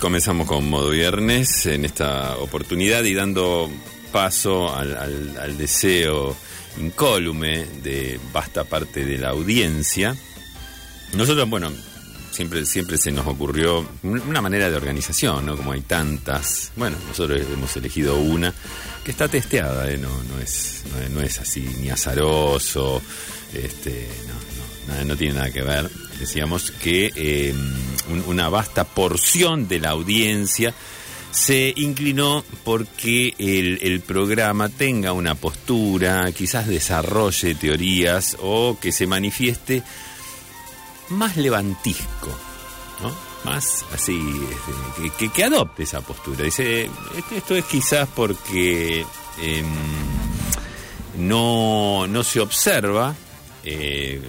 Comenzamos con modo viernes en esta oportunidad y dando paso al, deseo incólume de vasta parte de la audiencia. Nosotros, bueno, siempre, siempre se nos ocurrió una manera de organización, ¿no? Como hay tantas. Bueno, nosotros hemos elegido una que está testeada, ¿eh? no, no, es, no, es así ni azaroso, este, no, no, tiene nada que ver. Decíamos que una vasta porción de la audiencia se inclinó porque el, programa tenga una postura, quizás desarrolle teorías o que se manifieste más levantisco, ¿no? Más así, este, que, adopte esa postura. Dice, esto es quizás porque em, no, no se observa eh,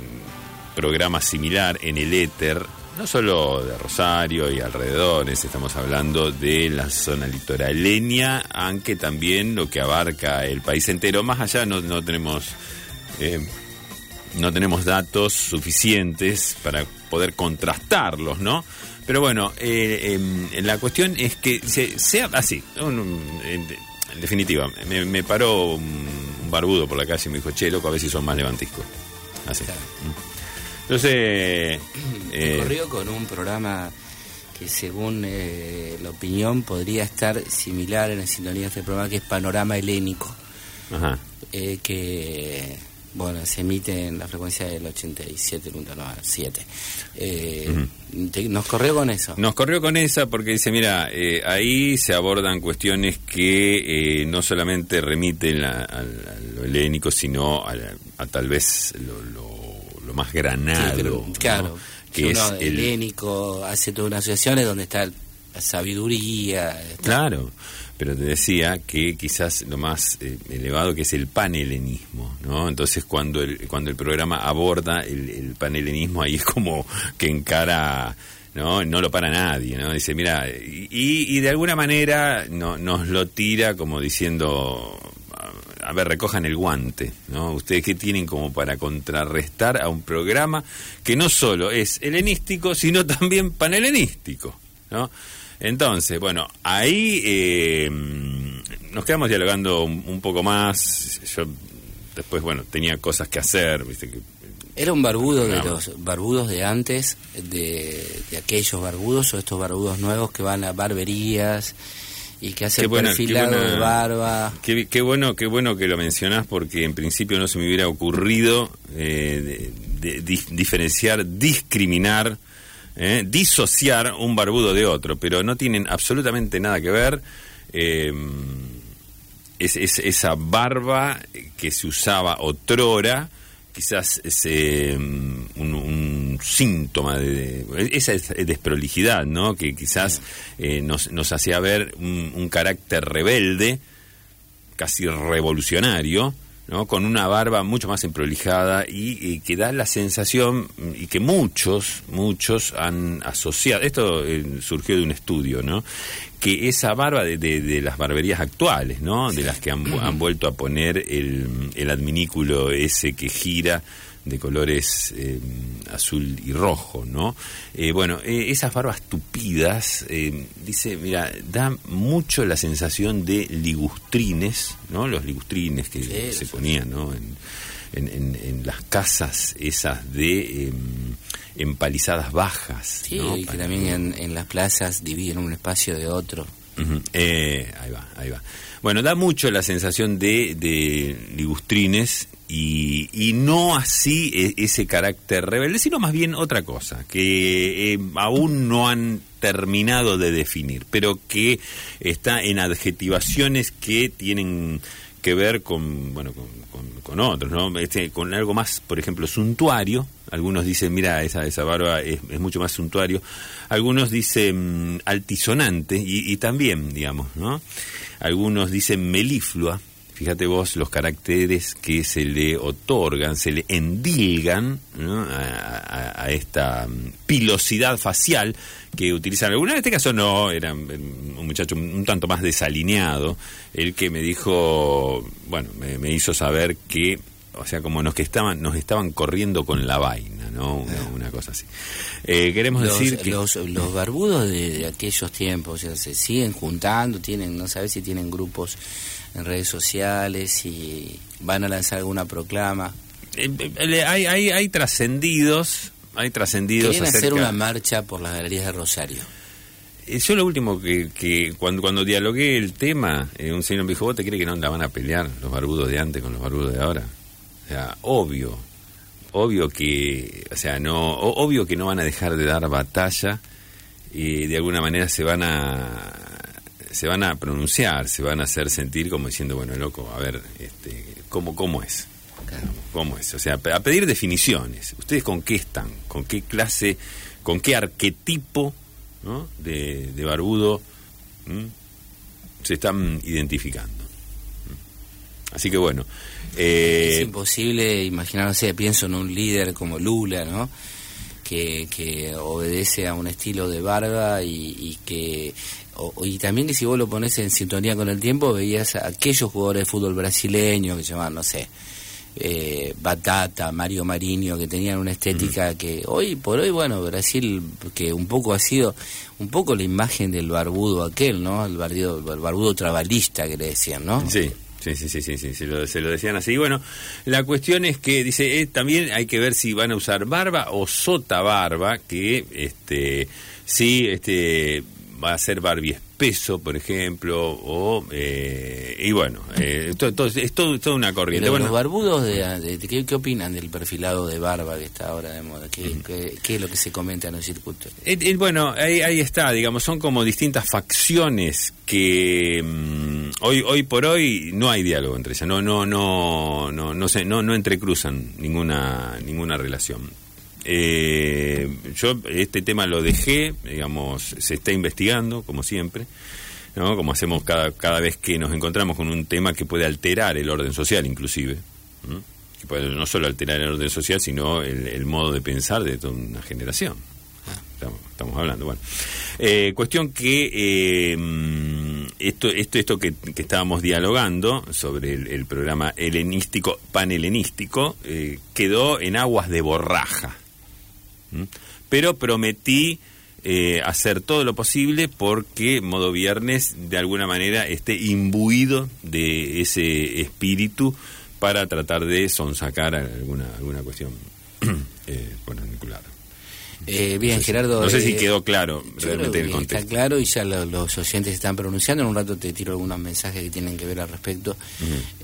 programa similar en el éter, no solo de Rosario y alrededores, estamos hablando de la zona litoraleña, aunque también lo que abarca el país entero. Más allá no, no tenemos... Eh, no tenemos datos suficientes para poder contrastarlos, ¿no? Pero bueno, eh, em, la cuestión es que sea así. en, definitiva, me, paró un, barbudo por la calle y me dijo, che, loco, a ver si son más levantiscos. Así. Mm. Entonces... Eh, corrió con un programa que según eh, la opinión podría estar similar en la sintonía de este programa, que es Panorama Helénico. Ajá. Eh, que bueno, se emite en la frecuencia del 87.7. Eh, ¿Nos corrió con eso? Nos corrió con esa porque dice, mira, eh, ahí se abordan cuestiones que eh, no solamente remiten a, lo helénico, sino a, tal vez lo, más granado. claro, que es el helénico, hace todas unas asociaciones donde está la sabiduría. Claro pero te decía que quizás lo más eh, elevado que es el panhelenismo, ¿no? Entonces cuando el, cuando el programa aborda el, el panhelenismo ahí es como que encara ¿no? No lo para nadie, ¿no? Dice, mira, y, y de alguna manera no, nos lo tira como diciendo, a ver, recojan el guante, ¿no? Ustedes qué tienen como para contrarrestar a un programa que no solo es helenístico, sino también panhelenístico, ¿no? Entonces, bueno, ahí eh, nos quedamos dialogando un, poco más. Yo después, bueno, tenía cosas que hacer, viste que ¿Era un barbudo de los barbudos de antes, de, aquellos barbudos o estos barbudos nuevos que van a barberías y que hacen perfilado de barba? Qué, bueno, qué bueno que lo mencionás porque en principio no se me hubiera ocurrido eh, diferenciar, discriminar ¿eh? disociar un barbudo de otro, pero no tienen absolutamente nada que ver. Eh, es, esa barba que se usaba otrora, quizás es un, un, síntoma de, esa desprolijidad, ¿no? Que quizás eh, nos, nos hacía ver un, un carácter rebelde, casi revolucionario, ¿no? con una barba mucho más emprolijada y, que da la sensación y que muchos, muchos han asociado, esto eh, surgió de un estudio, ¿no? que esa barba de, de, las barberías actuales, ¿no? de las que han, han vuelto a poner el, el adminículo ese que gira de colores eh, azul y rojo, ¿no? Eh, bueno, eh, esas barbas tupidas, dice, mira, da mucho la sensación de ligustrines, ¿no? Los ligustrines que se ponían, ¿no? En, en, las casas esas de em, empalizadas bajas. Sí, y que también en, las plazas dividen un espacio de otro. ahí va, ahí va. Bueno, da mucho la sensación de, de ligustrines y, no así e, ese carácter rebelde, sino más bien otra cosa, que eh, aún no han terminado de definir, pero que está en adjetivaciones que tienen que ver con, bueno, con, otros, ¿no? Este, con algo más, por ejemplo, suntuario. Algunos dicen, mira, esa, esa barba es, mucho más suntuario. Algunos dicen mm, altisonante y, y también, digamos, ¿no? Algunos dicen meliflua fíjate vos los caracteres que se le otorgan, se le endilgan a, esta mm, pilosidad facial que utilizan. Algunos. En este caso no, era un muchacho un tanto más desalineado, el que me dijo, bueno, me, hizo saber que, o sea, como nos que estaban, nos estaban corriendo con la vaina, ¿no? Una, cosa así. Eh, queremos decir que... Los, los barbudos de, aquellos tiempos, o se siguen juntando, tienen, no sabes si tienen grupos en redes sociales y van a lanzar alguna proclama. Eh, eh, hay, hay, hay trascendidos, hay trascendidos. Quieren hacer una marcha por las galerías de Rosario. Yo lo último que, que cuando, cuando dialogué el tema, un señor me dijo, ¿vos te crees que no la van a pelear los barbudos de antes con los barbudos de ahora? O sea, obvio, obvio que, o sea, no, obvio que no van a dejar de dar batalla y de alguna manera se van a se van a pronunciar, se van a hacer sentir como diciendo, bueno, loco, a ver, este, ¿cómo, cómo es? ¿Cómo es? O sea, a pedir definiciones. ¿Ustedes con qué están? ¿Con qué clase, con qué arquetipo de, barbudo se están identificando? Así que bueno, es eh, imposible imaginar, no sé, pienso en un líder como Lula, ¿no? Que, que obedece a un estilo de barba y, que y también que si vos lo pones en sintonía con el tiempo veías a aquellos jugadores de fútbol brasileño que se llamaban, no sé, eh, Batata, Mario Marinho, que tenían una estética que hoy por hoy, bueno, Brasil, que un poco ha sido, un poco la imagen del barbudo aquel, ¿no? El barbudo, el barbudo trabalista que le decían, ¿no? Sí. Sí, sí, sí, sí, sí, se, lo, decían así. Bueno, la cuestión es que, dice, eh, también hay que ver si van a usar barba o sota barba, que este sí este va a ser Barbie peso, por ejemplo, o eh, y bueno, eh, es toda una corriente. los barbudos, de, ¿qué, opinan del perfilado de barba que está ahora de moda? ¿Qué, es lo que se comenta en el circuito? Eh, bueno, ahí, ahí, está, digamos, son como distintas facciones que mm, hoy hoy por hoy no hay diálogo entre ellas, no no no no no se, no, no entrecruzan ninguna ninguna relación. Eh, yo este tema lo dejé, digamos, se está investigando, como siempre, ¿no? como hacemos cada, cada vez que nos encontramos con un tema que puede alterar el orden social, inclusive. Que puede no solo alterar el orden social, sino el, modo de pensar de toda una generación. Estamos, hablando, bueno. Eh, cuestión que eh, esto, esto, esto que, estábamos dialogando sobre el, programa helenístico, panhelenístico, eh, quedó en aguas de borraja. Pero prometí eh, hacer todo lo posible porque Modo Viernes de alguna manera esté imbuido de ese espíritu para tratar de sonsacar alguna, alguna cuestión eh, eh, bien, Gerardo. No sé si quedó claro realmente el contexto. Está claro y ya los oyentes están pronunciando. En un rato te tiro algunos mensajes que tienen que ver al respecto.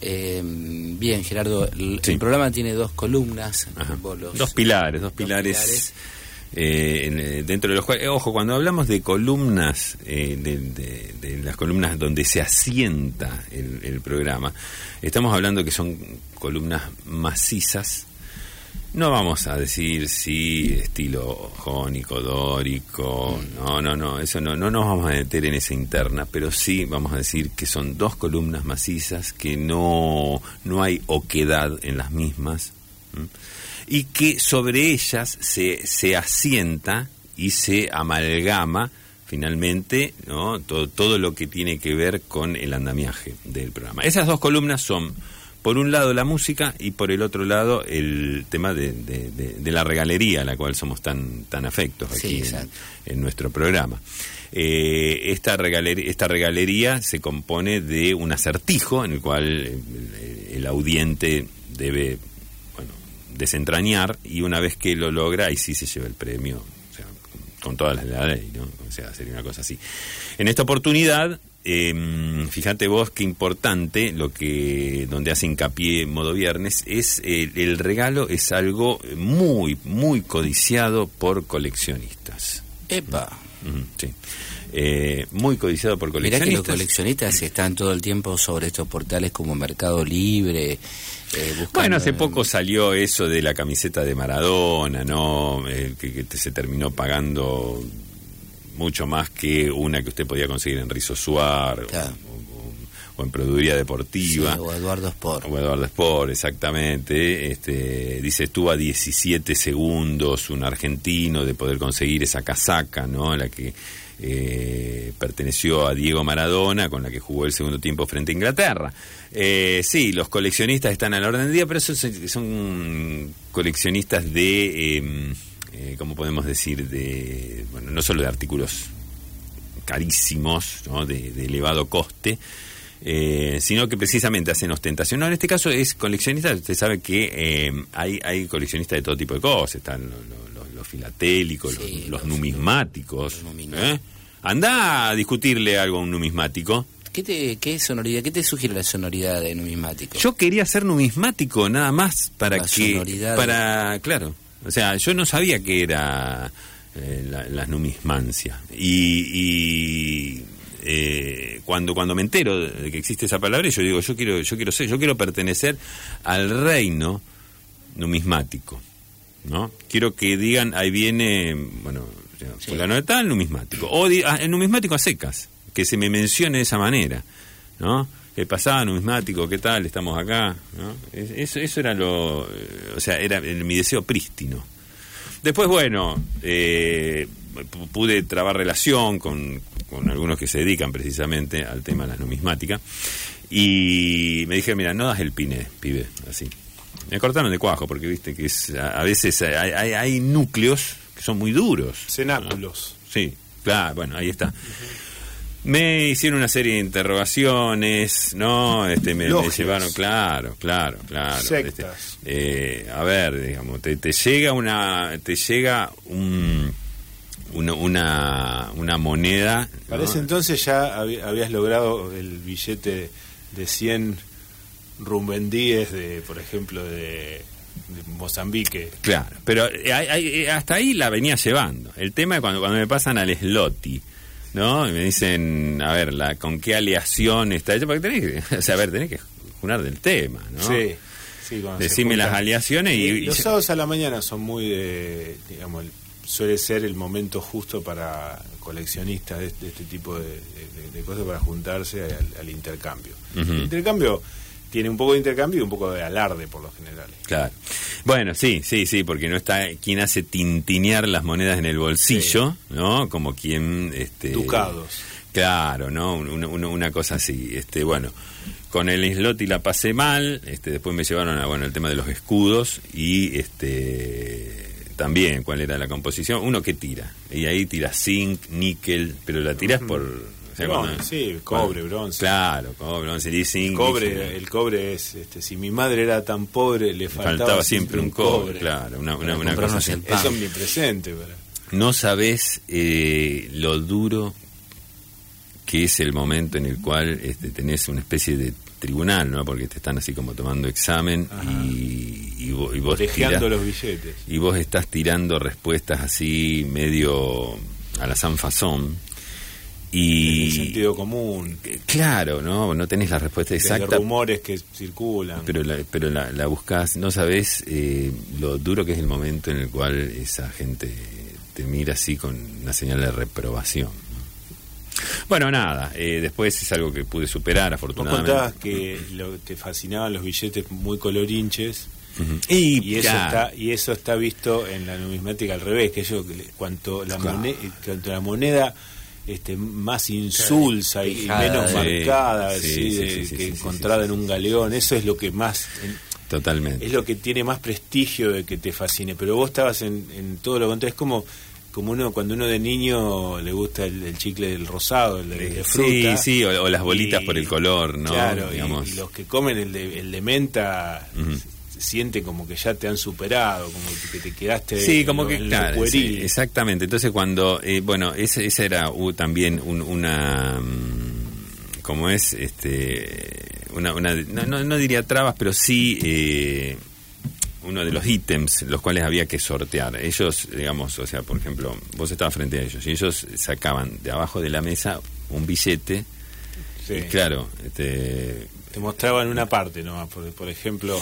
bien, Gerardo, el, programa tiene dos columnas. dos pilares, dos, pilares eh, eh, dentro de los cuales, ojo, cuando hablamos de columnas, eh, de, las columnas donde se asienta el, programa, estamos hablando que son columnas macizas. No vamos a decir si estilo jónico, dórico, no, no, no, eso no, no nos vamos a meter en esa interna, pero sí vamos a decir que son dos columnas macizas, que no, no hay oquedad en las mismas y que sobre ellas se, se asienta y se amalgama finalmente ¿no? todo, todo lo que tiene que ver con el andamiaje del programa. Esas dos columnas son, por un lado, la música y por el otro lado, el tema de, de, la regalería, a la cual somos tan, tan afectos aquí en, nuestro programa. Eh, esta, regalería, esta regalería se compone de un acertijo en el cual el audiente debe desentrañar y una vez que lo logra, ahí sí se lleva el premio, o sea, con todas las de la ley, ¿no? O sea, sería una cosa así. En esta oportunidad, eh, fíjate vos qué importante lo que donde hace hincapié modo viernes es el regalo es algo muy muy codiciado por coleccionistas. Epa. sí. Eh, muy codiciado por coleccionistas. Mirá que los coleccionistas están todo el tiempo sobre estos portales como Mercado Libre, eh, bueno, hace poco salió eso de la camiseta de Maradona, ¿no? Eh, que, se terminó pagando mucho más que una que usted podía conseguir en Rizo Suar o en Produría Deportiva. o Eduardo Sport. O Eduardo Sport, exactamente. Este, dice, estuvo a 17 segundos un argentino de poder conseguir esa casaca, ¿no? La que eh, perteneció a Diego Maradona, con la que jugó el segundo tiempo frente a Inglaterra. Eh, sí, los coleccionistas están al orden del día, pero esos son coleccionistas de, em, eh, ¿cómo podemos decir? De, bueno, no solo de artículos carísimos, ¿no? de, elevado coste, eh, sino que precisamente hacen ostentación. No, en este caso es coleccionista, usted sabe que em, hay, hay coleccionistas de todo tipo de cosas, están los, filatélicos, los, numismáticos. ¿eh? Anda a discutirle algo a un numismático. ¿Qué, te, ¿Qué sonoridad? ¿Qué te sugiere la sonoridad de numismático? Yo quería ser numismático nada más para que... para, claro. O sea, yo no sabía que era eh, la, numismancia. Y, eh, cuando, cuando me entero de que existe esa palabra, yo digo, yo quiero, yo quiero ser, yo quiero pertenecer al reino numismático. ¿no? Quiero que digan, ahí viene, bueno, fulano de tal, numismático. O ah, el numismático a secas, que se me mencione de esa manera, ¿no? ¿Qué pasaba, numismático? ¿Qué tal? Estamos acá, ¿no? Eso, eso era lo, o sea, era mi deseo prístino. Después, bueno, eh, pude trabar relación con, con algunos que se dedican precisamente al tema de la numismática y me dije, mira, no das el pine, pibe, así. Me cortaron de cuajo porque viste que es, a, veces hay, hay, núcleos son muy duros. Cenáculos. Sí, claro, bueno, ahí está. Me hicieron una serie de interrogaciones, ¿no? Este, me, llevaron, claro, claro, claro. Este, eh, a ver, digamos, te, llega una, te llega un, una, una, moneda. Para ese entonces ya habías logrado el billete de 100 rumbendíes de, por ejemplo, de Mozambique. Claro, pero hasta ahí la venía llevando. El tema es cuando, cuando me pasan al slotty, ¿no? Y me dicen, a ver, la, ¿con qué aleación está hecho? Porque tenés que, o sea, a ver, tenés que jurar del tema, ¿no? Sí. sí Decime las aleaciones y, Los sábados a la mañana son muy, de, digamos, suele ser el momento justo para coleccionistas de, este tipo de, cosas para juntarse al, intercambio. El intercambio tiene un poco de intercambio y un poco de alarde por lo general. Claro. Bueno, sí, sí, sí, porque no está quien hace tintinear las monedas en el bolsillo, ¿no? Como quien... Este, Ducados. Claro, ¿no? Una, cosa así. Este, bueno, con el y la pasé mal, este, después me llevaron a, bueno, el tema de los escudos y este también cuál era la composición. Uno que tira, y ahí tira zinc, níquel, pero la tiras por sí, cobre, bronce. Claro, cobre, bronce, el cobre, el cobre es, este, si mi madre era tan pobre, le faltaba, siempre un cobre, claro, una, una, cosa así. Es omnipresente. No sabes eh, lo duro que es el momento en el cual este, tenés una especie de tribunal, ¿no? Porque te están así como tomando examen y, y, vos, y vos los billetes. Y vos estás tirando respuestas así medio a la sanfazón y sentido común. Claro no no tenés la respuesta exacta. rumores que circulan. Pero la, pero la, la buscas no sabes eh, lo duro que es el momento en el cual esa gente te mira así con una señal de reprobación bueno nada eh, después es algo que pude superar afortunadamente. Vos contabas que lo, te fascinaban los billetes muy colorinches. Y, eso está y eso está visto en la numismática al revés que yo cuanto la moneda cuanto la moneda este, más insulsa y menos marcada que encontrada en un galeón. Eso es lo que más... Totalmente. Es lo que tiene más prestigio de que te fascine. Pero vos estabas en, todo lo contrario. Es como como uno cuando uno de niño le gusta el, chicle del rosado, el de, fruta. Sí, sí, o, las bolitas por el color, ¿no? Claro, Y, los que comen el de, el de menta siente como que ya te han superado, como que te quedaste sí, como que, claro, exactamente. Entonces cuando, eh, bueno, esa, esa era también una, mm, como es, este, una, una no, no, diría trabas, pero sí eh, uno de los ítems los cuales había que sortear. Ellos, digamos, o sea, por ejemplo, vos estabas frente a ellos y ellos sacaban de abajo de la mesa un billete. Sí. claro, este, te mostraban una parte nomás, por, por ejemplo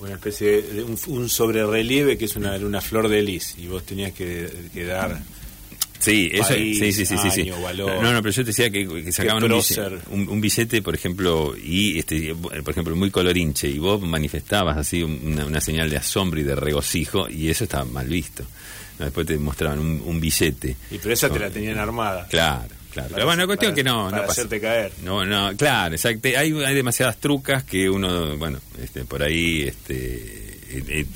una especie de un, un sobrerelieve que es una, una flor de lis y vos tenías que, dar Sí, eso, sí, sí, sí, sí, No, no, pero yo te decía que, sacaban un billete, por ejemplo, y este, por ejemplo, muy colorinche, y vos manifestabas así una, señal de asombro y de regocijo, y eso estaba mal visto. Después te mostraban un, billete. Y pero esa te la tenían armada. Claro. Claro. Pero bueno, la cuestión que no, para no hacerte caer. No, no, claro, exacto. Hay, hay demasiadas trucas que uno, bueno, este, por ahí, este, eh, eh,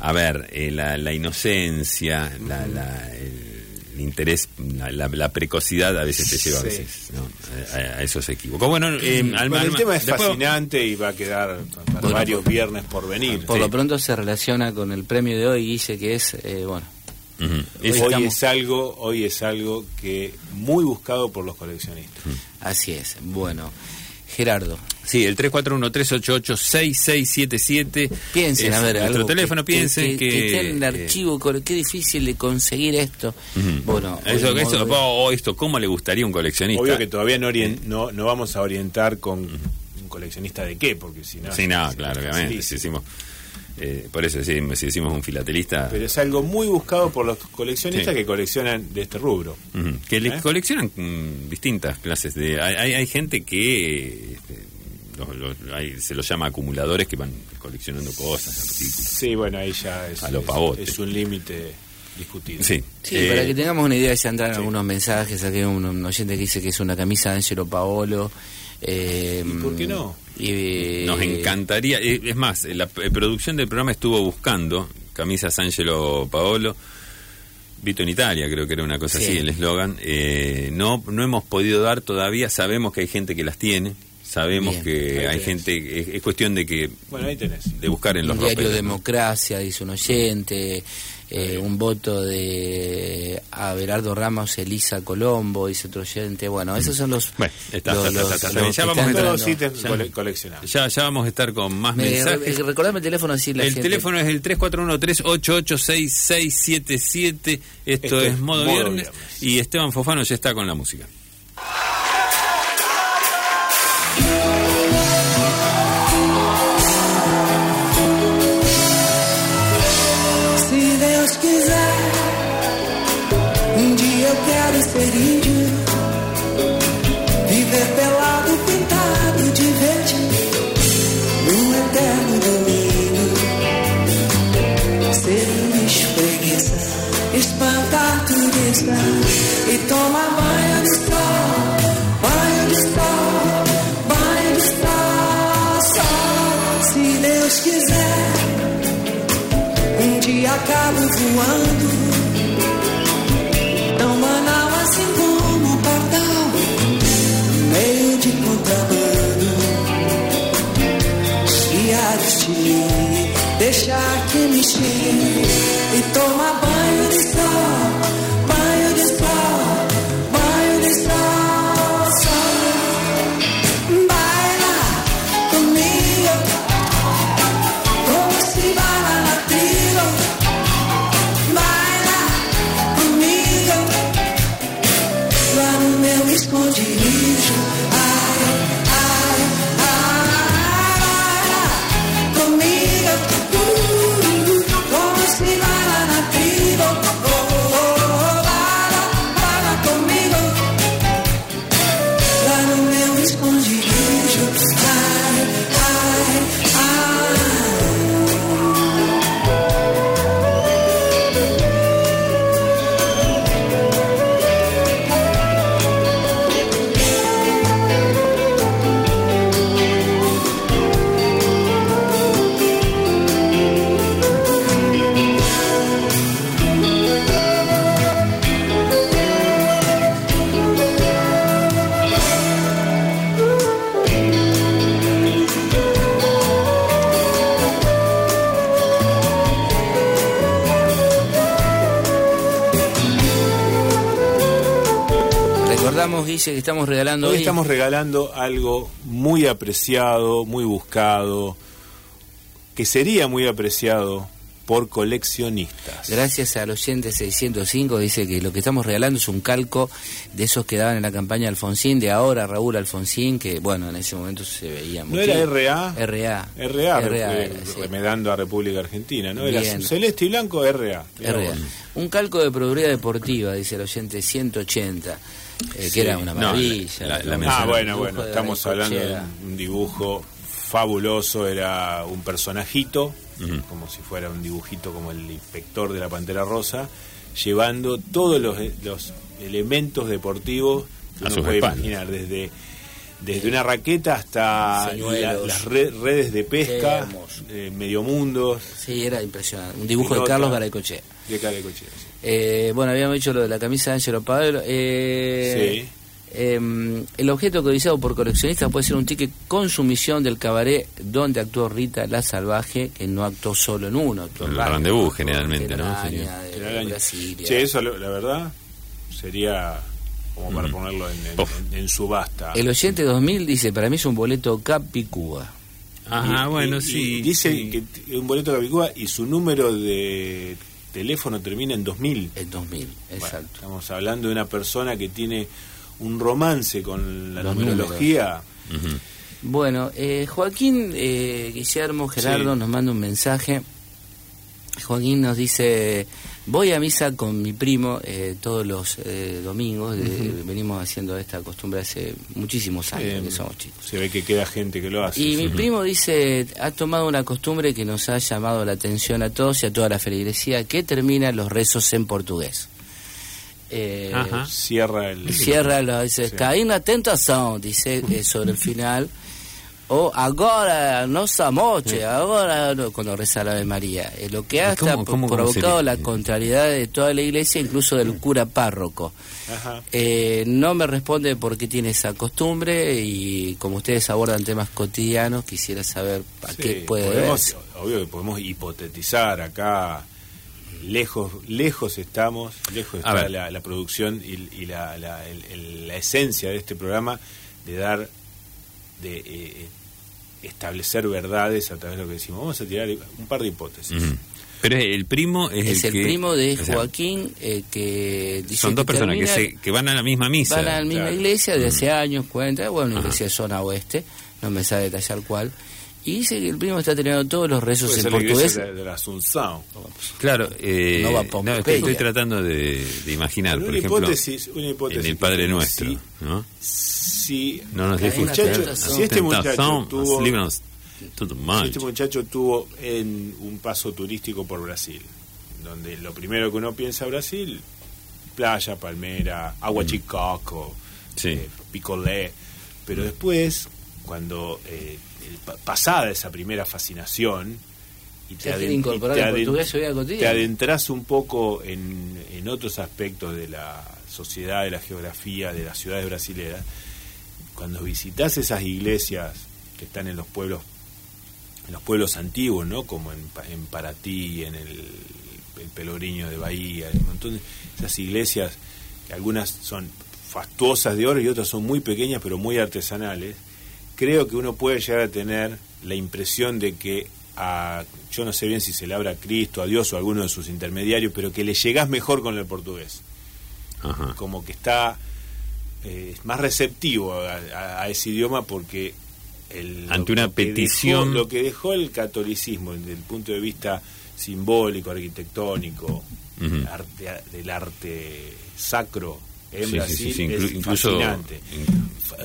a ver, eh, la, la, inocencia, la, la, el interés, la, precocidad a veces te lleva a veces a, esos equívocos. Bueno, eh, el tema es fascinante y va a quedar para varios viernes por venir. Por lo pronto se relaciona con el premio de hoy, dice que es, eh, bueno. Hoy, es algo, hoy es algo que muy buscado por los coleccionistas. Así es. Bueno, Gerardo. Sí, el 341-388-6677. Piensen, a ver, nuestro teléfono, piensen que... Que, el eh, archivo, qué difícil de conseguir esto. Bueno, eso, o esto, ¿cómo le gustaría a un coleccionista? Obvio que todavía no, no, no vamos a orientar con un coleccionista de qué, porque si no... Sí, no, claro, obviamente, si decimos... Eh, por eso si, si, decimos un filatelista. Pero es algo muy buscado por los coleccionistas que coleccionan de este rubro. Que ¿Eh? coleccionan mm, distintas clases de. Hay, hay gente que este, se los llama acumuladores que van coleccionando cosas, artículos. Sí, bueno, ahí ya es, es, un límite discutido. Sí, sí para eh, que tengamos una idea, se han dado algunos mensajes. Aquí hay un, oyente que dice que es una camisa de Angelo Paolo. Eh, por qué no? Nos encantaría, eh, es más, la producción del programa estuvo buscando camisas Angelo Paolo. Vito en Italia, creo que era una cosa así el eslogan. Eh, no, no hemos podido dar todavía, sabemos que hay gente que las tiene, sabemos que hay gente, es, cuestión de que... Bueno, ahí tenés. De buscar en los diario Democracia, dice un oyente, eh, un voto de Abelardo Ramos, Elisa Colombo, dice otro oyente. Bueno, esos son los. Bueno, está, ya vamos a estar, ya, ya, vamos a estar con más mensajes. Recordame el teléfono así la El teléfono es el 341-388-6677. Esto, es, modo, viernes. Y Esteban Fofano ya está con la música. acabo voando. É Tão banal assim como o pardal, meio de contrabando. Se a de deixar que me chegue e toma banho. Dice que estamos regalando hoy. estamos regalando algo muy apreciado, muy buscado, que sería muy apreciado por coleccionistas. Gracias al oyente 605 dice que lo que estamos regalando es un calco de esos que daban en la campaña Alfonsín, de ahora Raúl Alfonsín, que bueno, en ese momento se veía mucho. ¿No era RA? RA. RA, RA remedando a República Argentina, ¿no? Era celeste y blanco RA. RA. Un calco de productividad deportiva, dice el oyente 180. Eh, que era una maravilla. ah, bueno, bueno, estamos hablando de un dibujo fabuloso, era un personajito, como si fuera un dibujito como el inspector de la Pantera Rosa, llevando todos los, los elementos deportivos que uno puede imaginar, desde desde una raqueta hasta las redes de pesca, eh, medio mundo. Sí, era impresionante. Un dibujo de Carlos Garacoche. De Garacoche, eh, bueno, habíamos dicho lo de la camisa de Angelo Pablo. Eh, sí. Em, el objeto codiciado por coleccionistas puede ser un ticket con sumisión del cabaret donde actuó Rita la Salvaje, que no actuó solo en uno. Actuó el rendezvous generalmente, ¿no? Che, eso la verdad sería como para ponerlo en, subasta. El oyente 2000 dice, para mí es un boleto Capicúa. Ajá, bueno, sí. dice que es un boleto Capicúa y su número de teléfono termina en 2000. En 2000, exacto. estamos hablando de una persona que tiene un romance con la numerología. Bueno, eh, Joaquín eh, Guillermo Gerardo nos manda un mensaje. Joaquín nos dice, voy a misa con mi primo eh, todos los eh, domingos, venimos haciendo esta costumbre hace muchísimos años que somos chicos. Se ve que queda gente que lo hace. Y mi primo dice, ha tomado una costumbre que nos ha llamado la atención a todos y a toda la feligresía, que termina los rezos en portugués. Eh, cierra el. Cierra, lo, dice, sí. caí una tentación, dice eh, sobre el final. O ahora, no moche, ahora, cuando reza la de María. Eh, lo que ha provocado la contrariedad de toda la iglesia, incluso del cura párroco. Eh, no me responde por qué tiene esa costumbre y como ustedes abordan temas cotidianos, quisiera saber a qué puede podemos, Obvio que podemos hipotetizar acá lejos lejos estamos, lejos está la, producción y, la, la, esencia de este programa de dar, de eh, establecer verdades a través de lo que decimos. Vamos a tirar un par de hipótesis. Pero el primo es, el, primo de Joaquín eh, que dice son dos personas que, se, que van a la misma misa. Van a la misma iglesia de hace años, cuenta, bueno, una iglesia de zona oeste, no me sabe detallar cuál y dice que el primo está teniendo todos los rezos en portugués. De, la Asunción. Claro, eh, no, estoy, tratando de, imaginar, por ejemplo, hipótesis, una hipótesis en el Padre Nuestro, si, ¿no? Si, no nos si este muchacho tuvo, si este muchacho tuvo en un paso turístico por Brasil, donde lo primero que uno piensa Brasil, playa, palmera, agua mm. chicaco, sí. eh, picolé, pero después cuando eh, pasada esa primera fascinación y te, adentras un poco en, en, otros aspectos de la sociedad, de la geografía, de las ciudades brasileras, cuando visitas esas iglesias que están en los pueblos en los pueblos antiguos, ¿no? Como en, en Paraty, en el, el Pelogriño de Bahía, un montón de esas iglesias que algunas son fastuosas de oro y otras son muy pequeñas pero muy artesanales creo que uno puede llegar a tener la impresión de que a, yo no sé bien si se le abra a Cristo, a Dios o a alguno de sus intermediarios, pero que le llegás mejor con el portugués. Como que está eh, más receptivo a, ese idioma porque el, ante una petición lo que dejó el catolicismo desde el punto de vista simbólico, arquitectónico, del arte sacro incluso,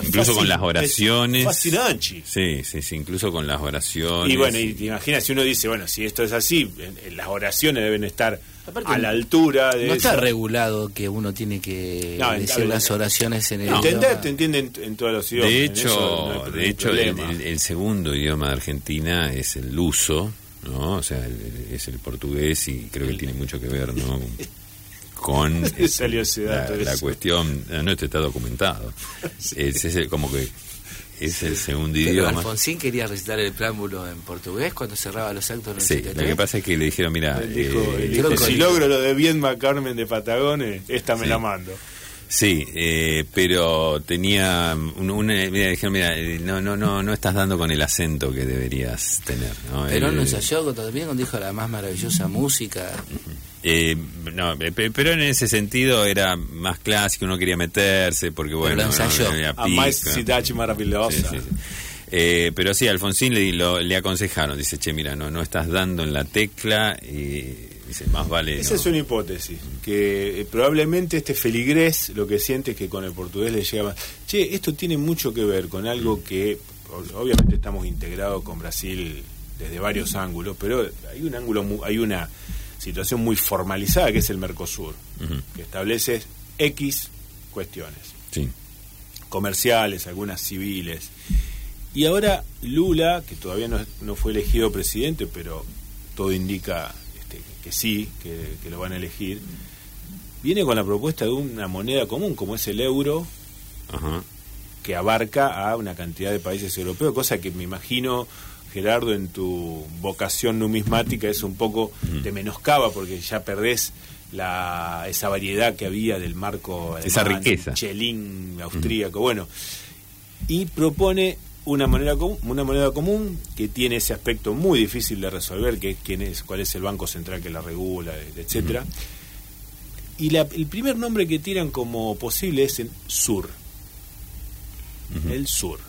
incluso con las oraciones. fascinante. Sí, sí, sí, incluso con las oraciones. Y bueno, y te imaginas si uno dice, bueno, si esto es así, las oraciones deben estar a la altura de. No está regulado que uno tiene que decir las oraciones en el. Entender, te entienden en, todos los idiomas. De hecho, de hecho el, segundo idioma de Argentina es el luso. ¿no? O sea, es el portugués y creo que tiene mucho que ver, ¿no? con la, cuestión, no, esto está documentado, es, como que es el segundo idioma. Alfonsín quería recitar el preámbulo en portugués cuando cerraba los actos en Sí, lo que pasa es que le dijeron, mira, eh, si logro lo de bien Carmen de Patagones, esta me la mando. Sí, eh, pero tenía una, mira, dijeron, mira, eh, no, no, no, no estás dando con el acento que deberías tener. ¿no? Pero no ensayó también cuando dijo la más maravillosa música. Eh, no, pero en ese sentido era más clásico, uno quería meterse porque bueno, pero lo ensayó. a más maravillosa. Eh, pero sí, Alfonsín le, le aconsejaron, dice, che, mira, no, no estás dando en la tecla y dice, más vale... Esa es una hipótesis, que eh, probablemente este feligrés lo que siente es que con el portugués le llega más... Che, esto tiene mucho que ver con algo mm. que, obviamente estamos integrados con Brasil desde varios ángulos, pero hay un ángulo, hay una situación muy formalizada que es el Mercosur, que establece X cuestiones. Sí. Comerciales, algunas civiles y ahora Lula, que todavía no, fue elegido presidente, pero todo indica este, que sí, que, lo van a elegir, viene con la propuesta de una moneda común, como es el euro, que abarca a una cantidad de países europeos, cosa que me imagino, Gerardo, en tu vocación numismática es un poco, te menoscaba porque ya perdés la, esa variedad que había del marco esa riqueza chelín austríaco bueno y propone una moneda, una moneda común que tiene ese aspecto muy difícil de resolver, que es quién es, cuál es el banco central que la regula, etcétera. Y el primer nombre que tiran como posible es el sur. El sur.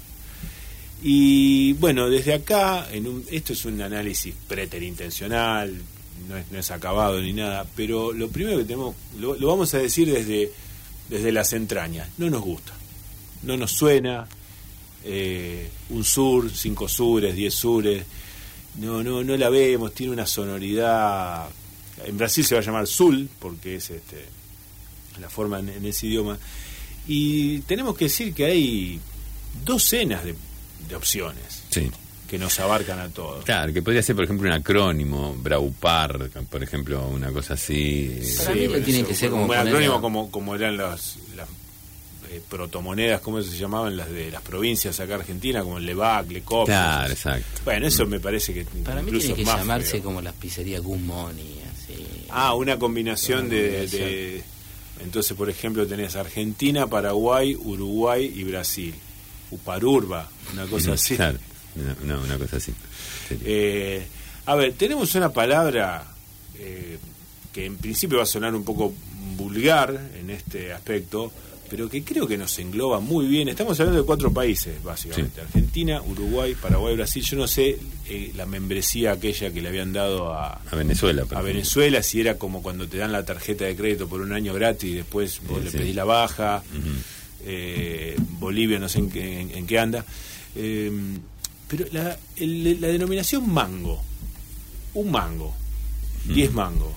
Y bueno, desde acá, en esto es un análisis preterintencional, no es, no es acabado ni nada, pero lo primero que tenemos, lo, vamos a decir desde, desde las entrañas, no nos gusta, no nos suena, eh, un sur, cinco sures, diez sures. No, no, no la vemos, tiene una sonoridad. En Brasil se va a llamar sul, porque es este, la forma en, ese idioma. Y tenemos que decir que hay docenas de, de opciones. que nos abarcan a todos. Claro, que podría ser, por ejemplo, un acrónimo, Braupar, por ejemplo, una cosa así. Sí, tiene que ser como, un acrónimo como, como eran las eh, protomonedas, ¿cómo se llamaban? Las de las provincias acá Argentina, como el Levac, Lecop. Claro, exacto. Bueno, eso me parece que Para mí tiene que llamarse como las pizzerías Good Money, así. Ah, una combinación, De, Entonces, por ejemplo, tenés Argentina, Paraguay, Uruguay y Brasil. Uparurba, una cosa así. Claro, no, una cosa así. Eh, a ver, tenemos una palabra eh, que en principio va a sonar un poco vulgar en este aspecto, pero que creo que nos engloba muy bien. Estamos hablando de cuatro países, básicamente. Argentina, Uruguay, Paraguay, Brasil. Yo no sé eh, la membresía aquella que le habían dado a, a Venezuela. A Venezuela, si era como cuando te dan la tarjeta de crédito por un año gratis y después vos le pedís la baja. Eh, Bolivia, no sé en qué, anda. Eh, pero la, la denominación mango, un mango, diez mango.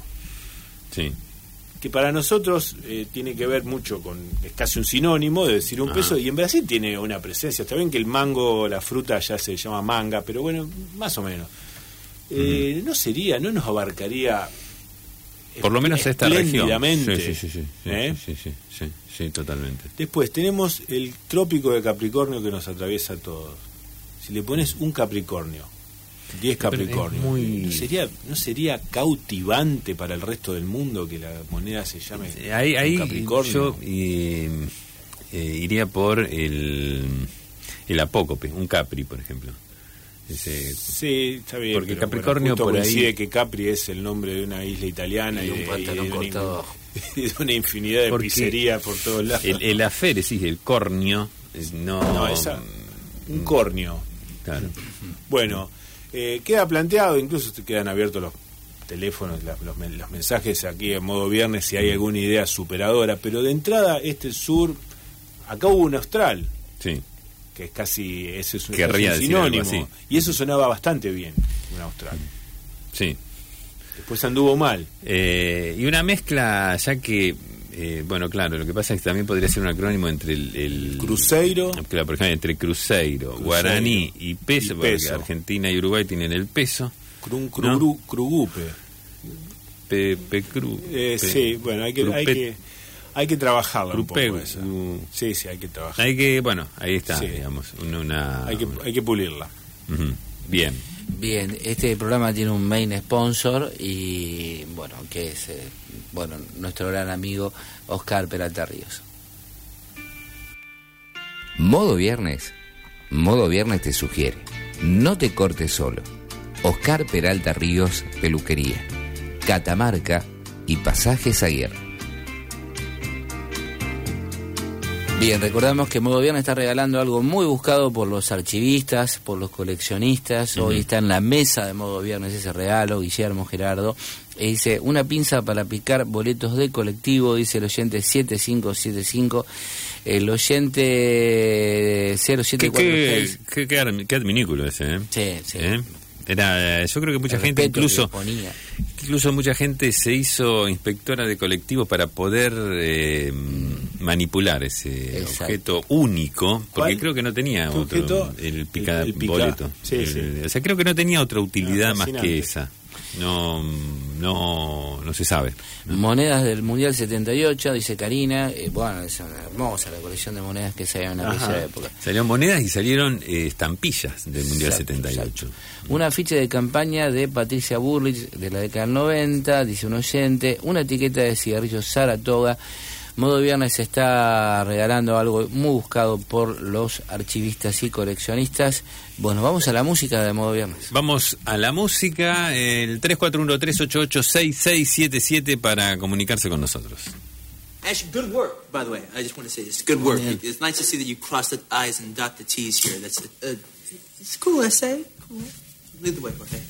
Sí que para nosotros eh, tiene que ver mucho con, es casi un sinónimo de decir un peso, y en Brasil tiene una presencia. Está bien que el mango, la fruta ya se llama manga, pero bueno, más o menos. Eh, no sería, no nos abarcaría. Por lo menos esta región. Sí, sí, sí, ¿eh? sí, sí, sí, sí, totalmente. Después tenemos el trópico de Capricornio que nos atraviesa a todos. Si le pones un Capricornio 10 Capricornio. ¿No, sería, ¿No sería cautivante para el resto del mundo que la moneda se llame ahí, Capricornio? Yo eh, iría por el, el apócope, un Capri, por ejemplo. Sí, está bien. Porque Capricornio por ahí... que Capri es el nombre de una isla italiana y, un pantalón cortado. de una infinidad de pizzerías por todos lados. El, el sí, el cornio, no... No, esa, un cornio. Claro. Bueno... Eh, queda planteado, incluso quedan abiertos los teléfonos, los, mensajes aquí en modo viernes si hay alguna idea superadora, pero de entrada este sur, acá hubo un austral, sí. Que es casi, ese es un, sinónimo, y eso sonaba bastante bien, un austral. Sí. Después anduvo mal. Eh, y una mezcla, ya que eh, bueno, claro, lo que pasa es que también podría ser un acrónimo entre el... Cruzeiro. Claro, por ejemplo, entre Cruzeiro, Guaraní y peso, porque Argentina y Uruguay tienen el peso. Crun, cru, Crugupe. Pe, cru, eh, sí, bueno, hay que, hay que, hay que trabajarlo un poco eso. Sí, sí, hay que trabajar. Hay que, bueno, ahí está, digamos, una... Hay que, hay que pulirla. Bien. Bien, este programa tiene un main sponsor y, bueno, que es... Eh, bueno, nuestro gran amigo Oscar Peralta Ríos. Modo Viernes. Modo Viernes te sugiere. No te cortes solo. Oscar Peralta Ríos, Peluquería. Catamarca y Pasajes Aguirre. Bien, recordamos que Modo Viernes está regalando algo muy buscado por los archivistas, por los coleccionistas. Hoy está en la mesa de Modo Viernes ese regalo, Guillermo Gerardo. E dice, una pinza para picar boletos de colectivo, dice el oyente 7575. El oyente 0746. Qué, qué, qué, adminículo ese, ¿eh? Sí, sí. ¿Eh? Era, yo creo que mucha gente incluso incluso mucha gente se hizo inspectora de colectivos para poder eh, manipular ese objeto único porque creo que no tenía otro el, pica, boleto. O sea creo que no tenía otra utilidad más que esa no, no, no se sabe. Monedas del Mundial 78, dice Karina. Eh, bueno, es hermosa la colección de monedas que salieron en aquella época. Salieron monedas y salieron eh, estampillas del Mundial 78. Una ficha de campaña de Patricia Burlich de la década del 90, dice un oyente. Una etiqueta de cigarrillos Saratoga Modo Viernes está regalando algo muy buscado por los archivistas y coleccionistas. Bueno, vamos a la música de Modo Viernes. Vamos a la música, el 341-388-6677 para comunicarse con nosotros. Actually, good work, by the way. I just want to say this. Good work. Yeah. It's nice to see that you cross the I's and dot the T's here. That's a, a, it's a cool essay. Cool. Lead the way, okay?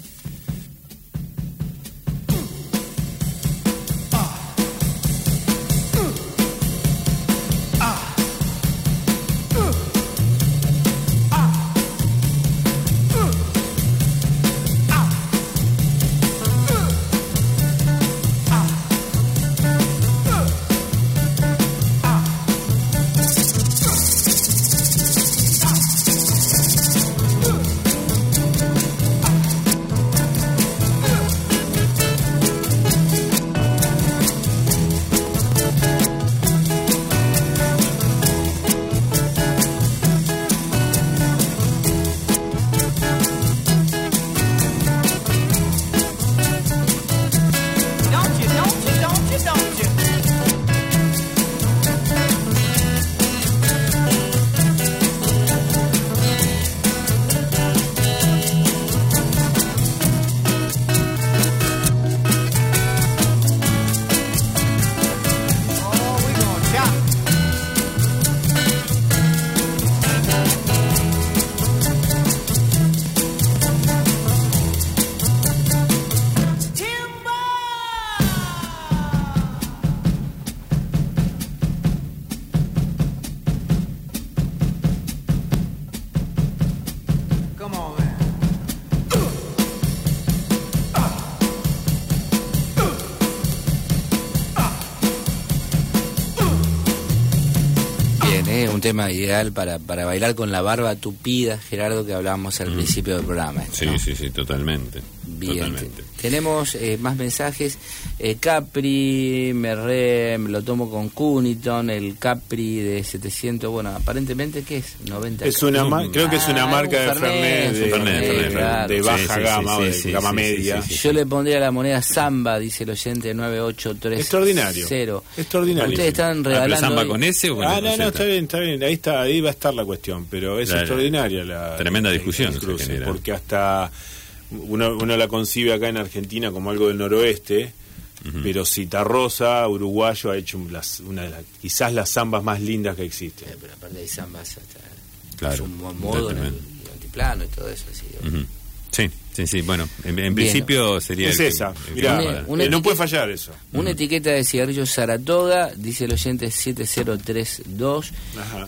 Tema ideal para, para bailar con la barba tupida, Gerardo, que hablábamos al mm. principio del programa. Sí, sí, sí, totalmente. Bien, tenemos eh, más mensajes. Eh, Capri, me, re, me lo tomo con Cuniton, el Capri de 700, bueno, aparentemente, ¿qué es? 90. Es una creo que es una ah, marca de Fernet, de, baja gama, de gama media. Yo le pondría la moneda Samba, dice el oyente 983. Extraordinario. Extraordinario. Ustedes están ah, regalando... ¿Samba con ese o con Ah, no, no, está bien, está bien. Ahí, está, ahí va a estar la cuestión, pero es extraordinaria la... Tremenda discusión. porque hasta uno, uno la concibe acá en Argentina como algo del noroeste, pero Citarrosa, uruguayo, ha hecho una de las, quizás las zambas más lindas que existen. pero aparte hay zambas hasta claro, es un modo en el, altiplano y todo eso. Así, Sí, sí, sí. Bueno, en, principio sería. Es esa. Mirá, eh, no puede fallar eso. Una etiqueta de cigarrillos Saratoga, dice el oyente 7032.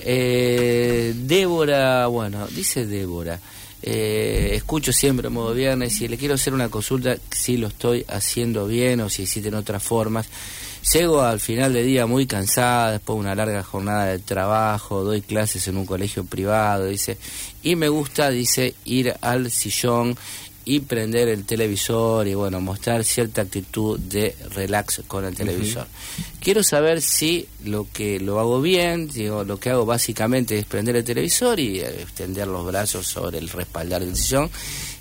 Eh, Débora, bueno, dice Débora. Eh, escucho siempre modo viernes y le quiero hacer una consulta si lo estoy haciendo bien o si existen otras formas. Llego al final del día muy cansada, después de una larga jornada de trabajo, doy clases en un colegio privado, dice, y me gusta, dice, ir al sillón y prender el televisor y bueno, mostrar cierta actitud de relax con el televisor. Quiero saber si lo que lo hago bien, digo, lo que hago básicamente es prender el televisor y eh, extender los brazos sobre el respaldar del sillón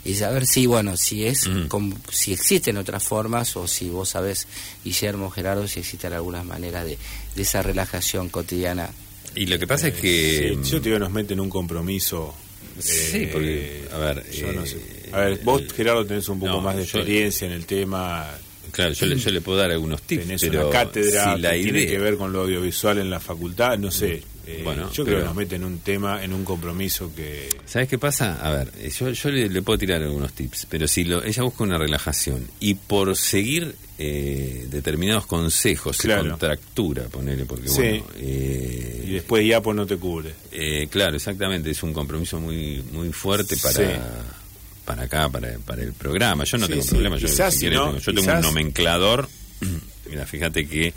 y saber si bueno, si es como, si existen otras formas o si vos sabés Guillermo Gerardo si existen algunas maneras de, de esa relajación cotidiana Y lo que pasa es que... Sí, yo te digo, nos meten un compromiso. Sí, eh, porque, a ver... yo no eh, sé. A ver, vos, Gerardo, tenés un poco no, más de yo- experiencia en el tema. Claro, yo le, yo le puedo dar algunos tips, Tenés pero una cátedra si la que tiene que ver con lo audiovisual en la facultad, no sé. eh, Bueno, yo creo pero- que nos meten un tema, en un compromiso que... ¿Sabes qué pasa? A ver, eh, yo, yo le, le puedo tirar algunos tips, pero si lo, ella busca una relajación y por seguir eh, determinados consejos Claro. se contractura, ponele, porque Sí. bueno... eh, Y después Yapo no te cubre. eh, claro, exactamente, es un compromiso muy muy fuerte para... Sí. Para acá, para, para el programa. Yo no Sí, tengo sí. problema. Yo, Quizás si si querés, no, tengo- yo tengo un nomenclador. Mira, fíjate que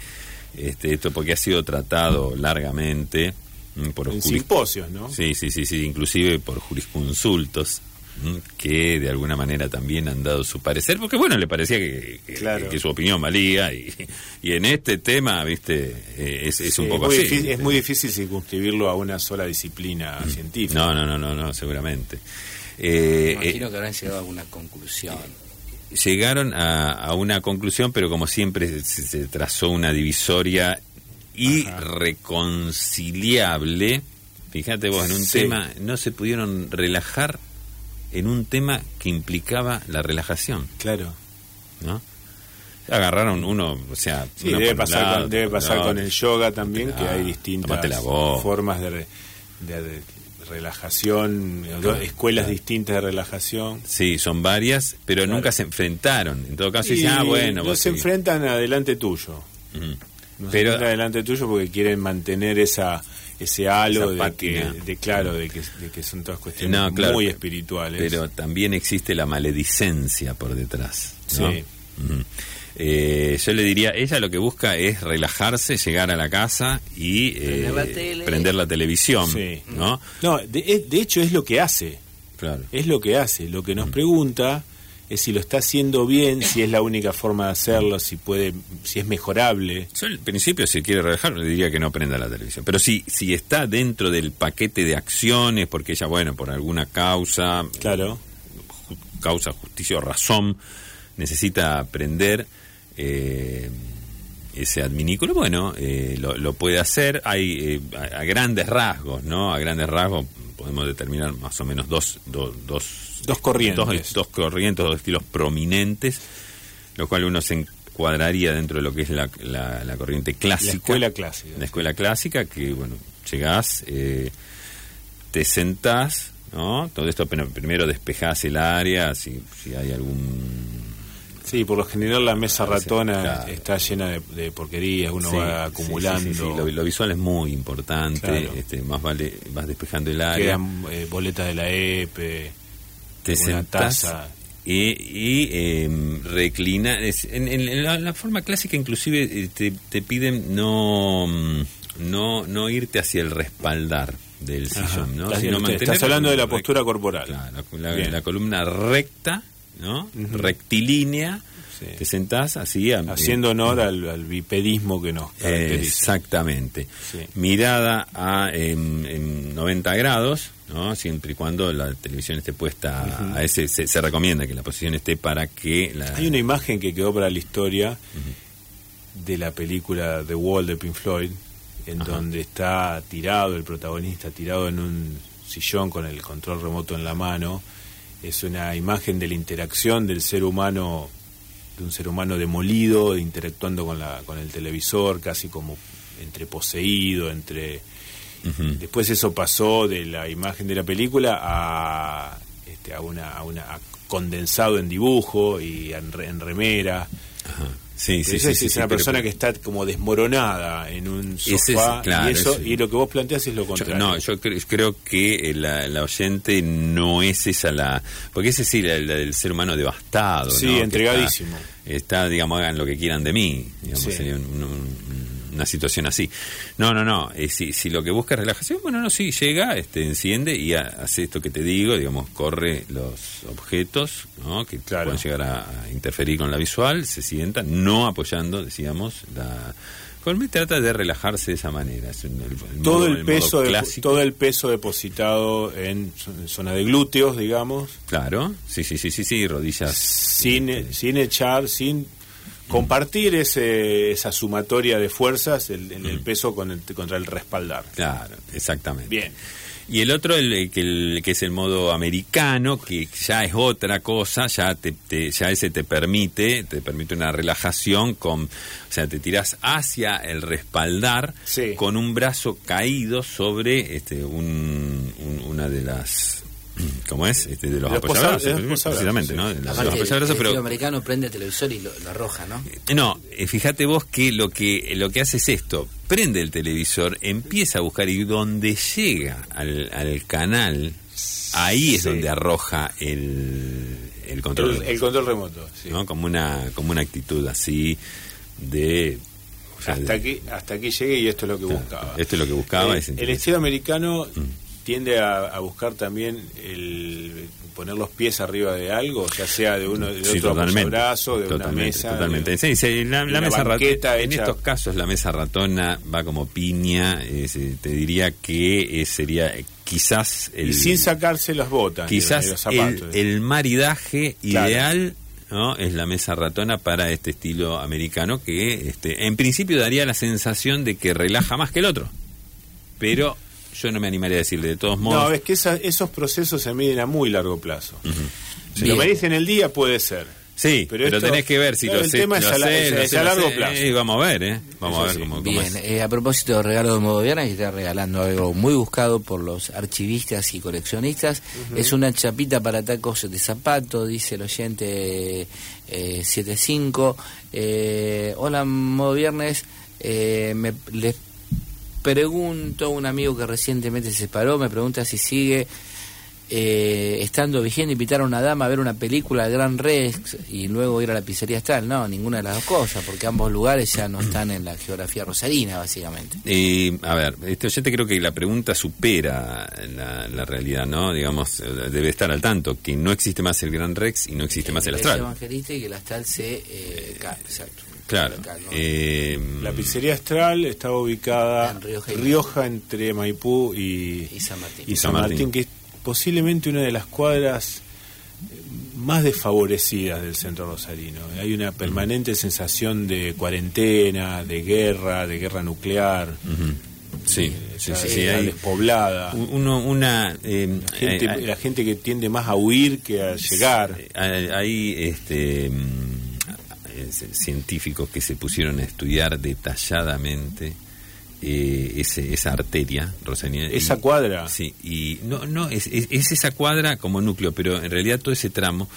este, esto porque ha sido tratado largamente mm, por En juris- simposios, ¿no? Sí, sí, sí, sí, inclusive por jurisconsultos ¿m? que de alguna manera también han dado su parecer, porque bueno, le parecía que, que- Claro. que su opinión valía y, y en este tema, viste, eh, es, es Sí, un poco muy así. difícil- es muy difícil circunscribirlo a una sola disciplina científica. No, no, no, no, no, seguramente. Eh, Me imagino eh, que habrán llegado a alguna conclusión. llegaron a, a una conclusión, pero como siempre se, se trazó una divisoria irreconciliable. Fíjate vos, en un Sí. tema no se pudieron relajar en un tema que implicaba la relajación, Claro. ¿no? Agarraron uno, o sea, Sí, uno debe pasar, lado, con, debe pasar el con el yoga también, que hay la- distintas la formas de, re- de- de relajación, escuelas distintas de relajación. Sí, son varias, pero Claro. nunca se enfrentaron. En todo caso, Y dicen, ah, bueno, no se seguís". enfrentan adelante tuyo. Ujú. No se enfrentan adelante tuyo porque quieren mantener esa ese halo de que, de claro, de que, de que son todas cuestiones No, claro, muy espirituales. Pero también existe la maledicencia por detrás. ¿no? Sí. Eh, yo le diría, ella lo que busca es relajarse, llegar a la casa y Prender eh, la tele. prender la televisión, Sí. ¿no? No, de, de hecho es lo que hace. Claro. Es lo que hace. Lo que nos pregunta es si lo está haciendo bien, si es la única forma de hacerlo, si puede, si es mejorable. Yo al principio, si quiere relajar, le diría que no prenda la televisión. Pero si, si está dentro del paquete de acciones, porque ella, bueno, por alguna causa, Claro. ju- causa, justicia o razón, necesita aprender eh, ese adminículo, bueno, eh, lo, lo puede hacer. Hay eh, a, a grandes rasgos, ¿no? A grandes rasgos podemos determinar más o menos dos, do- dos, Dos corrientes. dos, dos corrientes, dos estilos prominentes, lo cual uno se encuadraría dentro de lo que es la, la- la corriente clásica. La escuela clásica. La escuela clásica, que bueno, llegás, eh, te sentás, ¿no? Todo esto primero despejás el área, si, si hay algún... Sí, por lo general la mesa ratona claro. está llena de, de porquerías, uno Sí, va acumulando. sí, Lo, lo visual es muy importante, Claro. este, más vale, vas despejando el área, Quedan eh, boletas de la EPE, te una sentás taza. y, y eh, reclina. es- en, en- en la, forma clásica inclusive eh, te, te piden no, mm, no, no irte hacia el respaldar del Ajá. sillón, ¿no? Estás, hablando de la postura corporal. Claro, la, Bien. la columna recta, ¿no? Rectilínea. Sí. Te sentás así. a- Haciendo honor al, al bipedismo que nos eh, caracteriza. exactamente. Sí. Mirada a en, en 90 grados, ¿no? Siempre y cuando la televisión esté puesta a ese, se, se recomienda que la posición esté para que la... Hay una imagen que quedó para la historia de la película The Wall de Pink Floyd, en donde está tirado el protagonista, tirado en un sillón con el control remoto en la mano. Es una imagen de la interacción del ser humano, de un ser humano demolido, interactuando con, la, con el televisor, casi como entre poseído, entre... Después eso pasó de la imagen de la película a, este, a una, a una a condensado en dibujo y en, re- en remera. Sí, sí, sí, es, sí, es una pero- persona que está como desmoronada en un es- sofá claro, y eso y lo que vos planteas es lo Yo- contrario. no, yo cre- creo que la, la oyente no es esa la... Porque ese sí, la, la del ser humano devastado. Sí, entregadísimo. Está, está, digamos, hagan lo que quieran de mí. Digamos, sería un- un- una situación así. No, no, no. eh, si, si lo que busca es relajación, bueno, no, sí, llega, este, enciende y ha- hace esto que te digo, digamos, corre los objetos, ¿no? Que Claro. pueden llegar a, a interferir con la visual, se sienta, no apoyando, decíamos, la... Colme trata de relajarse de esa manera. Es un- el- el todo modo- el peso de- todo el peso depositado en, zo- en zona de glúteos, digamos, Claro, sí, sí, sí, sí, sí, rodillas. sin sin echar, sin compartir ese, esa sumatoria de fuerzas, el, el, peso con el, contra el respaldar. Claro, exactamente. Bien. Y el otro, el, que, que es el modo americano, que ya es otra cosa, ya te, ya ese te permite, te permite una relajación con, o sea, te tiras hacia el respaldar con un brazo caído sobre este un, una de las ¿Cómo es? Este, de los, apoyabrazos, precisamente, ¿no? el, pero... americano prende el televisor y lo, arroja, ¿no? Eh, no, eh, fíjate vos que lo que lo que hace es esto, prende el televisor, empieza a buscar y donde llega al, al canal, ahí es donde arroja el, el control. El, control remoto, ¿no? Como una, como una actitud así de hasta aquí hasta aquí llegué y esto es lo que buscaba. Esto es lo que buscaba. El, el estilo americano mm tiende a, buscar también el poner los pies arriba de algo, ya sea de uno de otro brazo, de una mesa, totalmente. sí, la, mesa ratona, en estos casos la mesa ratona va como piña, te diría que sería quizás el, y sin sacarse las botas, quizás el, maridaje ideal ¿no? es la mesa ratona para este estilo americano que este, en principio daría la sensación de que relaja más que el otro, pero yo no me animaría a decirle, de todos modos. No, es que esos procesos se miden a muy largo plazo. Si lo medís en el día, puede ser. Sí, pero, tenés que ver si lo, el tema es, a, largo plazo. Y vamos a ver, ¿eh? Vamos a ver cómo, Bien, eh, a propósito de regalo de modo viernes, está regalando algo muy buscado por los archivistas y coleccionistas. Es una chapita para tacos de zapato, dice el oyente eh, 75. Eh, hola, modo viernes. Eh, me, les pregunto, un amigo que recientemente se separó, me pregunta si sigue eh, estando vigente invitar a una dama a ver una película de Gran Rex y luego ir a la pizzería Astral. No, ninguna de las dos cosas, porque ambos lugares ya no están en la geografía rosarina, básicamente. Y, a ver, este oyente creo que la pregunta supera la, realidad, ¿no? Digamos, debe estar al tanto, que no existe más el Gran Rex y no existe más el Astral. Evangelista y que el Astral se eh, exacto. Claro. Eh, la pizzería Astral estaba ubicada en Rioja, entre Maipú y, San Martín. Y San Martín, que es posiblemente una de las cuadras más desfavorecidas del centro rosarino. Hay una permanente sensación de cuarentena, de guerra, de guerra nuclear. Sí, eh, sí, sí, despoblada. Uno, una, eh, la gente que tiende más a huir que a llegar. Hay este científicos que se pusieron a estudiar detalladamente eh, ese, esa arteria, Rosanía. Esa cuadra. Sí, y no, no, es, es, esa cuadra como núcleo, pero en realidad todo ese tramo.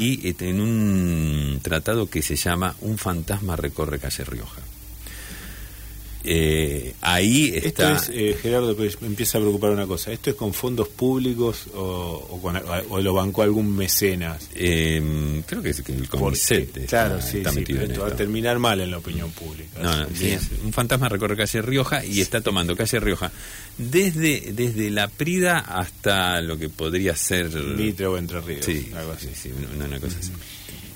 Y este, en un tratado que se llama Un fantasma recorre calle Rioja. Eh, ahí está. Esto es, eh, Gerardo, pues, me empieza a preocupar una cosa. ¿Esto es con fondos públicos o, o, lo bancó algún mecenas? Em, creo que es que el CONICET Claro, sí, sí, va a terminar mal en la opinión pública. No, un fantasma recorre calle Rioja y está tomando calle Rioja desde, desde la Prida hasta lo que podría ser. Mitre o Entre Ríos. Sí, algo así. Sí, una, cosa así.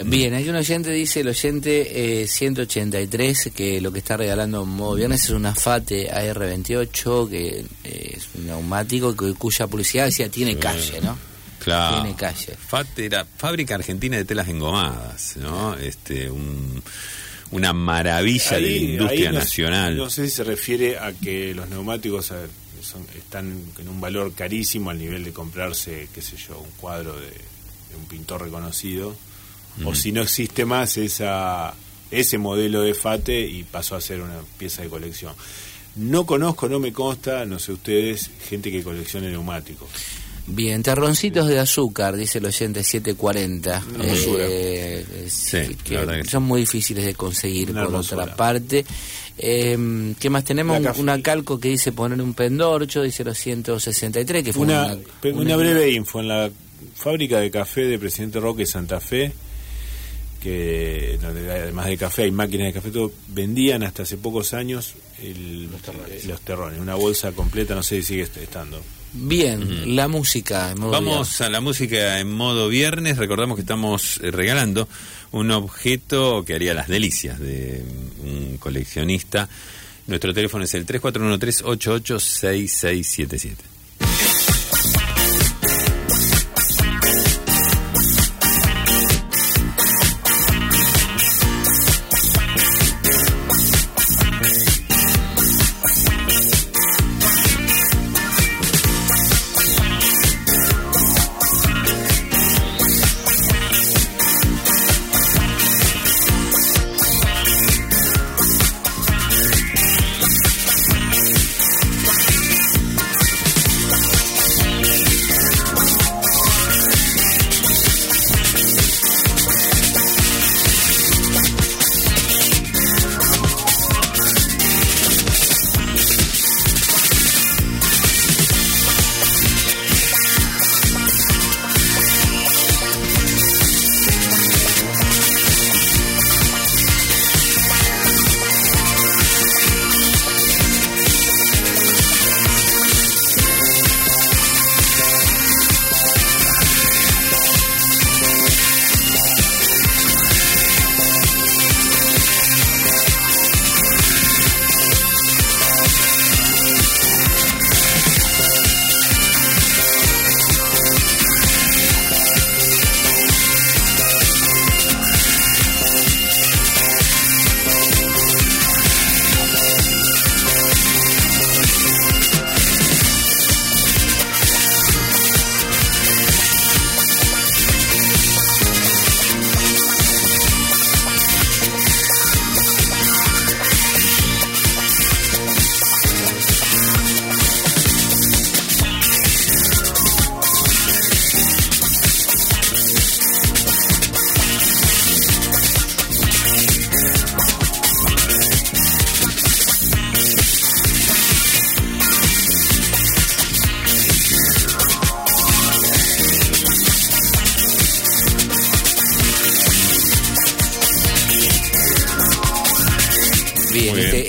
Bien, hay un oyente, dice el oyente 183, eh, que lo que está regalando modo viernes es una FATE AR28, que eh, es un neumático cuya publicidad decía tiene calle, ¿no? Claro. Tiene calle. FATE era Fábrica Argentina de Telas Engomadas, ¿no? Este, una maravilla de la industria nacional. No sé si se refiere a que los neumáticos están en un valor carísimo al nivel de comprarse, qué sé yo, un cuadro de un pintor reconocido o si no existe más esa ese modelo de FATE y pasó a ser una pieza de colección. No conozco, no me consta, no sé ustedes, gente que coleccione neumáticos. Bien, terroncitos de azúcar, dice el oyente 740. Eh, son muy difíciles de conseguir por otra parte. Eh, ¿Qué más tenemos? una calco que dice poner un pendorcho, dice los 163. Que fue una, una, breve info en la fábrica de café de Presidente Roque Santa Fe que además de café hay máquinas de café, todo, vendían hasta hace pocos años los, terrones. una bolsa completa, no sé si sigue estando. Bien, la música. Vamos a la música en modo viernes. Recordamos que estamos eh, regalando un objeto que haría las delicias de un coleccionista. Nuestro teléfono es el 3413886677.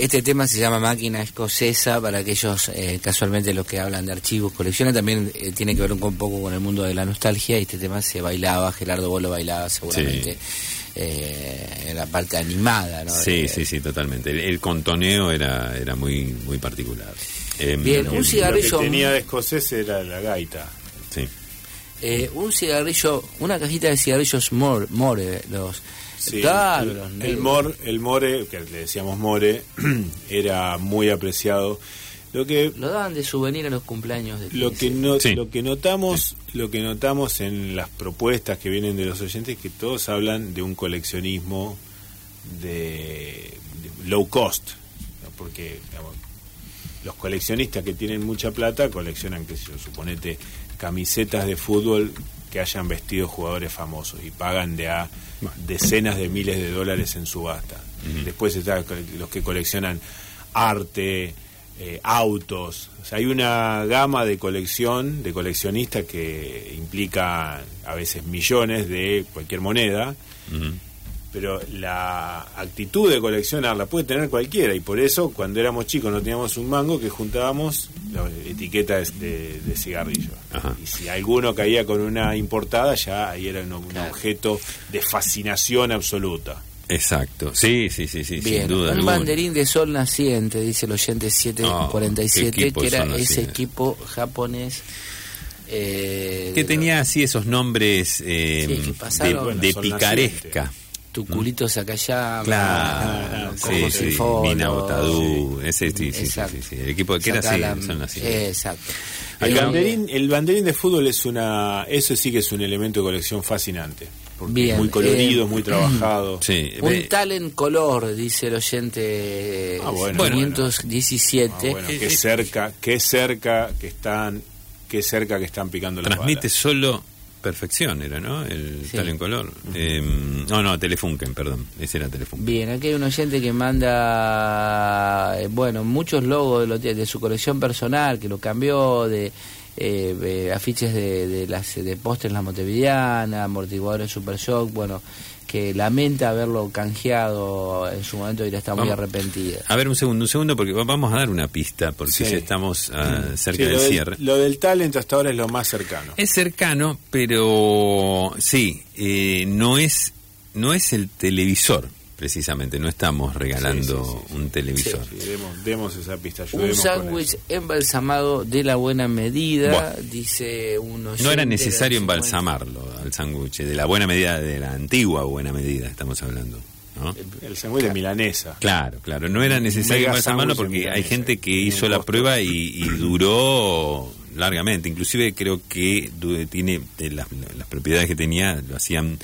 Este, tema se llama Máquina Escocesa, para aquellos eh, casualmente los que hablan de archivos, colecciones, también eh, tiene que ver un, poco con el mundo de la nostalgia, y este tema se bailaba, Gerardo Bolo bailaba seguramente. Eh, en la parte animada, ¿no? Sí, sí, sí, totalmente. El, contoneo era, era muy, muy particular. Em, Bien, un cigarrillo. Lo que tenía de escocés era la gaita. Sí. un cigarrillo, una cajita de cigarrillos more, more los el, mor, el more, que le decíamos more, era muy apreciado. Lo que lo daban de souvenir a los cumpleaños de lo que no, lo que notamos lo que notamos en las propuestas que vienen de los oyentes es que todos hablan de un coleccionismo de, low cost porque los coleccionistas que tienen mucha plata coleccionan que yo suponete camisetas de fútbol que hayan vestido jugadores famosos y pagan de a decenas de miles de dólares en subasta. Después están los que coleccionan arte, eh, autos. O sea, hay una gama de colección, de coleccionistas que implica a veces millones de cualquier moneda pero la actitud de coleccionar la puede tener cualquiera y por eso cuando éramos chicos no teníamos un mango que juntábamos etiquetas de, de cigarrillo. Y si alguno caía con una importada ya ahí era un, objeto de fascinación absoluta. Exacto, sí, sí, sí, sí sin duda. Un banderín de sol naciente, dice el oyente 747, que era ese equipo japonés eh, que tenía así esos nombres eh, de, picaresca tu culito saca llama, claro, sí, sí, Mina Botadú, ese sí, sí, sí, sí, el equipo que era así, son así. Exacto. El banderín, el banderín de fútbol es una, eso sí que es un elemento de colección fascinante. Porque es muy colorido, es muy trabajado. Sí, un tal en color, dice el oyente ah, bueno, 517. Ah, bueno, qué cerca, qué cerca que están, qué cerca que están picando la Transmite solo Perfección era, ¿no? El tal en color. Em, no, no, Telefunken, perdón. Ese era Telefunken. Bien, aquí hay un oyente que manda, eh, bueno, muchos logos de, de, su colección personal, que lo cambió de eh, afiches de, de las de postres La Montevideana, amortiguadores Super Shock, bueno, que lamenta haberlo canjeado en su momento y está muy arrepentida. A ver, un segundo, un segundo, porque vamos a dar una pista, porque ya estamos ah, cerca del cierre. lo del talento hasta ahora es lo más cercano. Es cercano, pero sí, eh, no es no es el televisor precisamente, no estamos regalando un televisor. Demos, esa pista. Un sándwich embalsamado de la buena medida, dice uno. No era necesario embalsamarlo al sándwich, de la buena medida, de la antigua buena medida estamos hablando. El, sándwich de milanesa. Claro, claro, no era necesario embalsamarlo porque hay gente que hizo la prueba y, duró largamente. Inclusive creo que tiene las, las propiedades que tenía lo hacían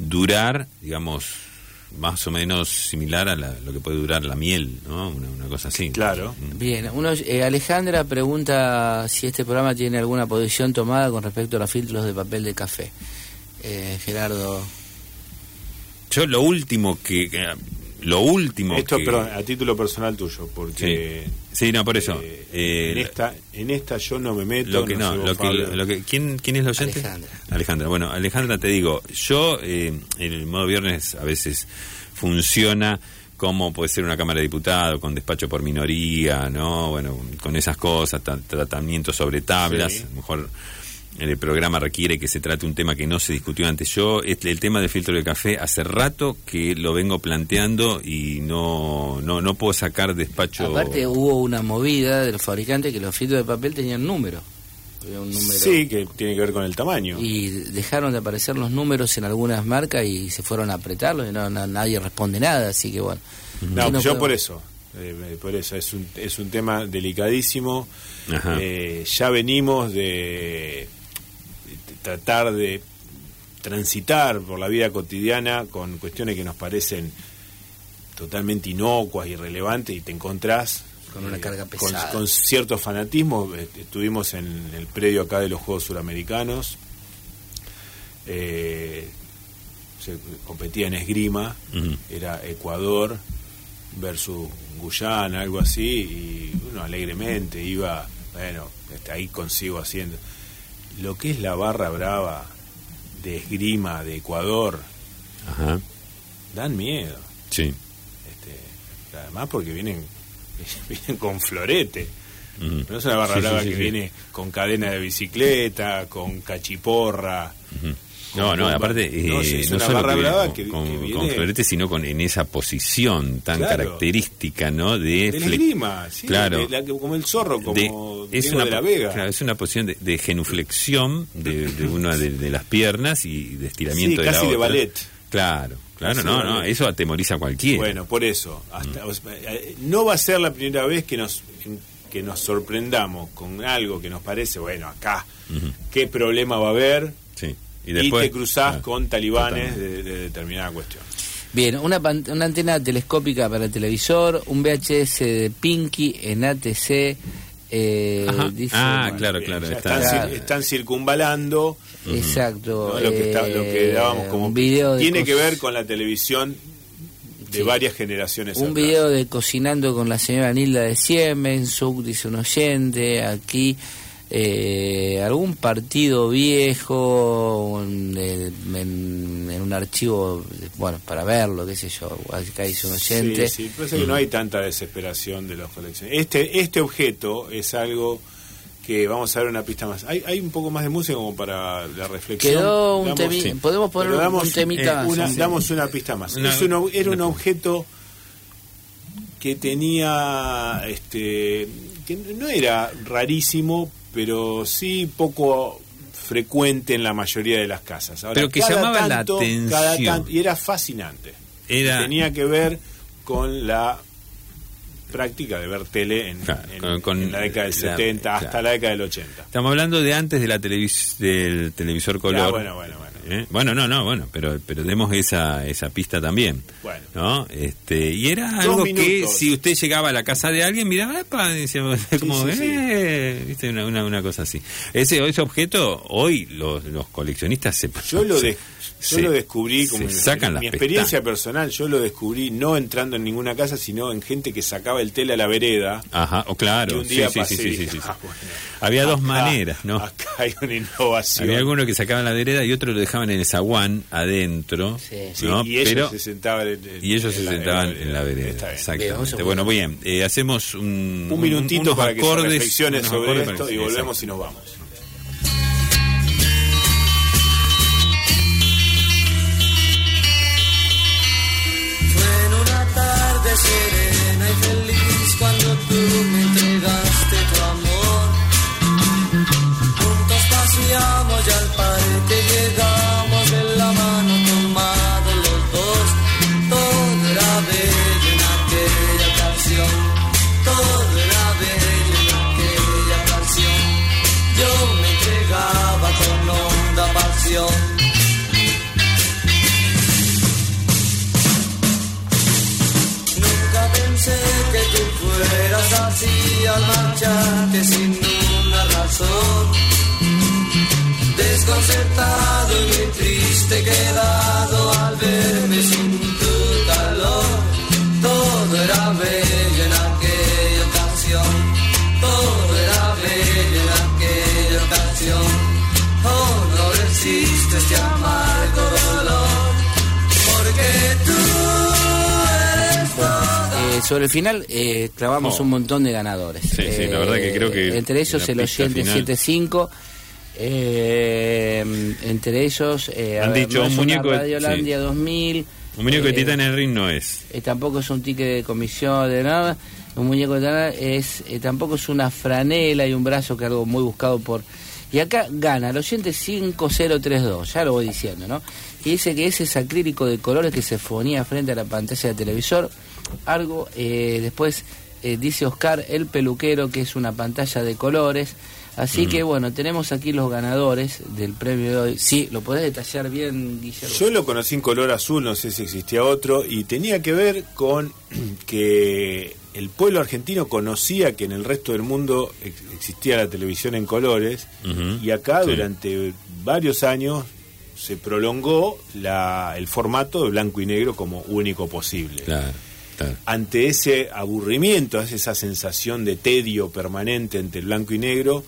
durar, digamos, más o menos similar a lo que puede durar la miel, ¿no? Una, cosa así. Claro. Mm. Bien, uno, eh, Alejandra pregunta si este programa tiene alguna posición tomada con respecto a los filtros de papel de café. Eh, Gerardo. Yo lo último que lo último esto perdón a título personal tuyo porque sí, no por eso. eh, en eh, esta en esta yo no me meto lo que no, lo, que, lo que quién quién es la oyente Alejandra. Alejandra. Bueno Alejandra te digo yo eh, en el modo viernes a veces funciona como puede ser una cámara de diputados con despacho por minoría no bueno con esas cosas tratamiento sobre tablas mejor el programa requiere que se trate un tema que no se discutió antes. Yo, este, el tema del filtro de café, hace rato que lo vengo planteando y no, no, no puedo sacar despacho. Aparte, hubo una movida del fabricante que los filtros de papel tenían números. Un número. Sí, que tiene que ver con el tamaño. Y dejaron de aparecer los números en algunas marcas y se fueron a apretarlos y no, nadie responde nada, así que bueno. No, yo por eso, eh, por eso es un, es un tema delicadísimo. Eh, ya venimos de tratar de transitar por la vida cotidiana con cuestiones que nos parecen totalmente inocuas, irrelevantes, y te encontrás con una eh, carga pesada. Con, cierto fanatismo. Estuvimos en el predio acá de los Juegos Suramericanos. Eh, se competía en esgrima, era Ecuador versus Guyana, algo así, y uno alegremente iba, bueno, este, ahí consigo haciendo lo que es la barra brava de esgrima de Ecuador, dan miedo. Sí. Este, además porque vienen vienen con florete. No es una barra brava que viene con cadena de bicicleta, con cachiporra. No, no, aparte, no, eh, solo con, florete, sino con en esa posición tan característica, ¿no? De, de claro, como el zorro, como de, es una, de la Vega. Claro, es una posición de, genuflexión de, una de, las piernas y de estiramiento de la casi de ballet. Claro, claro, no, no, eso atemoriza a cualquiera. Bueno, por eso, hasta, eh, no va a ser la primera vez que nos que nos sorprendamos con algo que nos parece, bueno, acá, ¿qué problema va a haber? Y, después, te cruzás con talibanes de, determinada cuestión. Bien, una, una antena telescópica para el televisor, un VHS de Pinky en ATC. Eh, ah, claro, claro. Están, circunvalando. Exacto. Lo, que lo que dábamos como. Un video tiene que ver con la televisión de varias generaciones. Un video de Cocinando con la señora Nilda de Siemens, dice un oyente, aquí eh, algún partido viejo en, un archivo, bueno, para verlo, qué sé yo, acá dice un oyente. Sí, sí, parece que no hay tanta desesperación de los coleccionistas. Este, este objeto es algo que vamos a ver una pista más. Hay, hay un poco más de música como para la reflexión. Quedó un podemos poner un temita eh, Damos una pista más. era un objeto que tenía, este, que no era rarísimo, pero sí poco frecuente en la mayoría de las casas. pero que llamaba la atención. y era fascinante. Era... Tenía que ver con la práctica de ver tele en, la década del 70 hasta la década del 80. Estamos hablando de antes de la televis del televisor color. bueno, bueno, bueno. ¿Eh? Bueno, no, no, bueno, pero pero demos esa esa pista también. Bueno. ¿No? Este, y era algo que si usted llegaba a la casa de alguien, miraba, epa, decía, como, eh, viste, una, una, cosa así. Ese, ese objeto, hoy los, los coleccionistas se... Yo lo, de, yo lo descubrí como en, mi experiencia personal, yo lo descubrí no entrando en ninguna casa, sino en gente que sacaba el tele a la vereda. Ajá, o claro. sí, sí, sí, sí, ah, Había dos maneras, ¿no? Acá hay una innovación. Había algunos que sacaban la vereda y otros lo dejaban en el zaguán adentro. Sí. ¿no? y ellos se sentaban en, y ellos se sentaban en la vereda. Exactamente. bueno, bien, eh, hacemos un, un minutito para que se reflexione sobre esto y volvemos y nos vamos. Serena y feliz sobre el final eh, clavamos oh. un montón de ganadores. Sí, sí, la verdad que creo que. Eh, entre ellos el oyente 75. Eh, entre ellos. Eh, Han dicho un muñeco. Radio Holandia 2000. Un muñeco de Titan en ring no es. tampoco es un ticket de comisión de nada. Un muñeco de Titan es. tampoco es una franela y un brazo que algo muy buscado por. Y acá gana el oyente 5032, ya lo voy diciendo, ¿no? Y dice que ese es acrílico de colores que se fonía frente a la pantalla del televisor algo. Eh, después eh, dice Oscar el peluquero, que es una pantalla de colores. Así que bueno, tenemos aquí los ganadores del premio de hoy. Sí, ¿lo podés detallar bien, Guillermo? Yo lo conocí en color azul, no sé si existía otro, y tenía que ver con que el pueblo argentino conocía que en el resto del mundo existía la televisión en colores, y acá durante varios años se prolongó la, el formato de blanco y negro como único posible. Claro. Ante ese aburrimiento, esa sensación de tedio permanente entre el blanco y negro,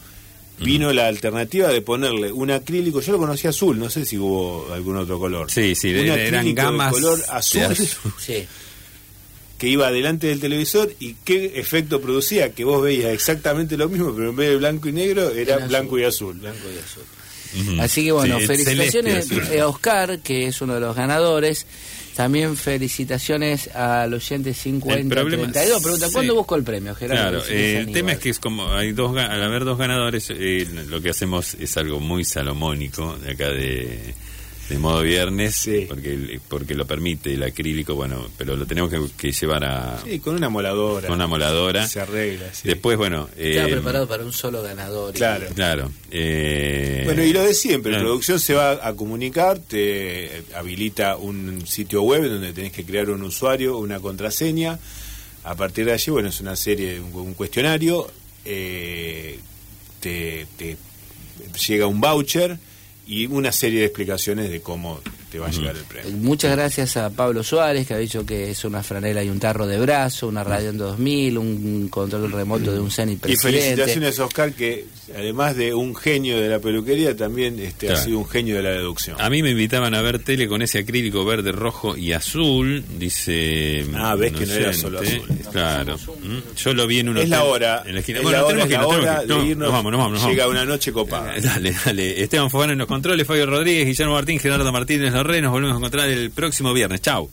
vino la alternativa de ponerle un acrílico, yo lo conocí azul, no sé si hubo algún otro color. Sí, sí, un eran gamas color azul. que iba delante del televisor y qué efecto producía, que vos veías exactamente lo mismo, pero en vez de blanco y negro era, blanco y azul. Blanco y azul. Así que bueno, felicitaciones a Oscar, que es uno de los ganadores. También felicitaciones al oyente 5032. Pregunta, ¿cuándo busco el premio, Gerardo? Claro, el tema es que es como hay dos al haber dos ganadores, eh, lo que hacemos es algo muy salomónico de acá de de modo viernes porque porque lo permite el acrílico bueno pero lo tenemos que, llevar a sí con una moladora. Con una moladora. Se arregla después bueno está eh, preparado para un solo ganador claro. Claro eh, bueno y lo de siempre la producción se va a comunicar te habilita un sitio web donde tenés que crear un usuario una contraseña. A partir de allí bueno es una serie un, cuestionario eh, te, te llega un voucher y una serie de explicaciones de cómo te va a llegar el premio. Muchas gracias a Pablo Suárez, que ha dicho que es una franela y un tarro de brazo, una radio en 2000, un control remoto de un Zenit presidente. Y felicitaciones a Oscar, que además de un genio de la peluquería, también este, ha sido un genio de la deducción. A mí me invitaban a ver tele con ese acrílico verde, rojo y azul, dice... Ah, ves que no era solo azul. Claro. ¿Mm? Yo lo vi en una... Es la hora. En la esquina. bueno, tenemos que, hora de irnos. Nos vamos, nos vamos. Llega una noche copada. dale, dale. Esteban Fogán en los controles, Fabio Rodríguez, Guillermo Martín, Gerardo Martínez, nos volvemos a encontrar el próximo viernes. Chau.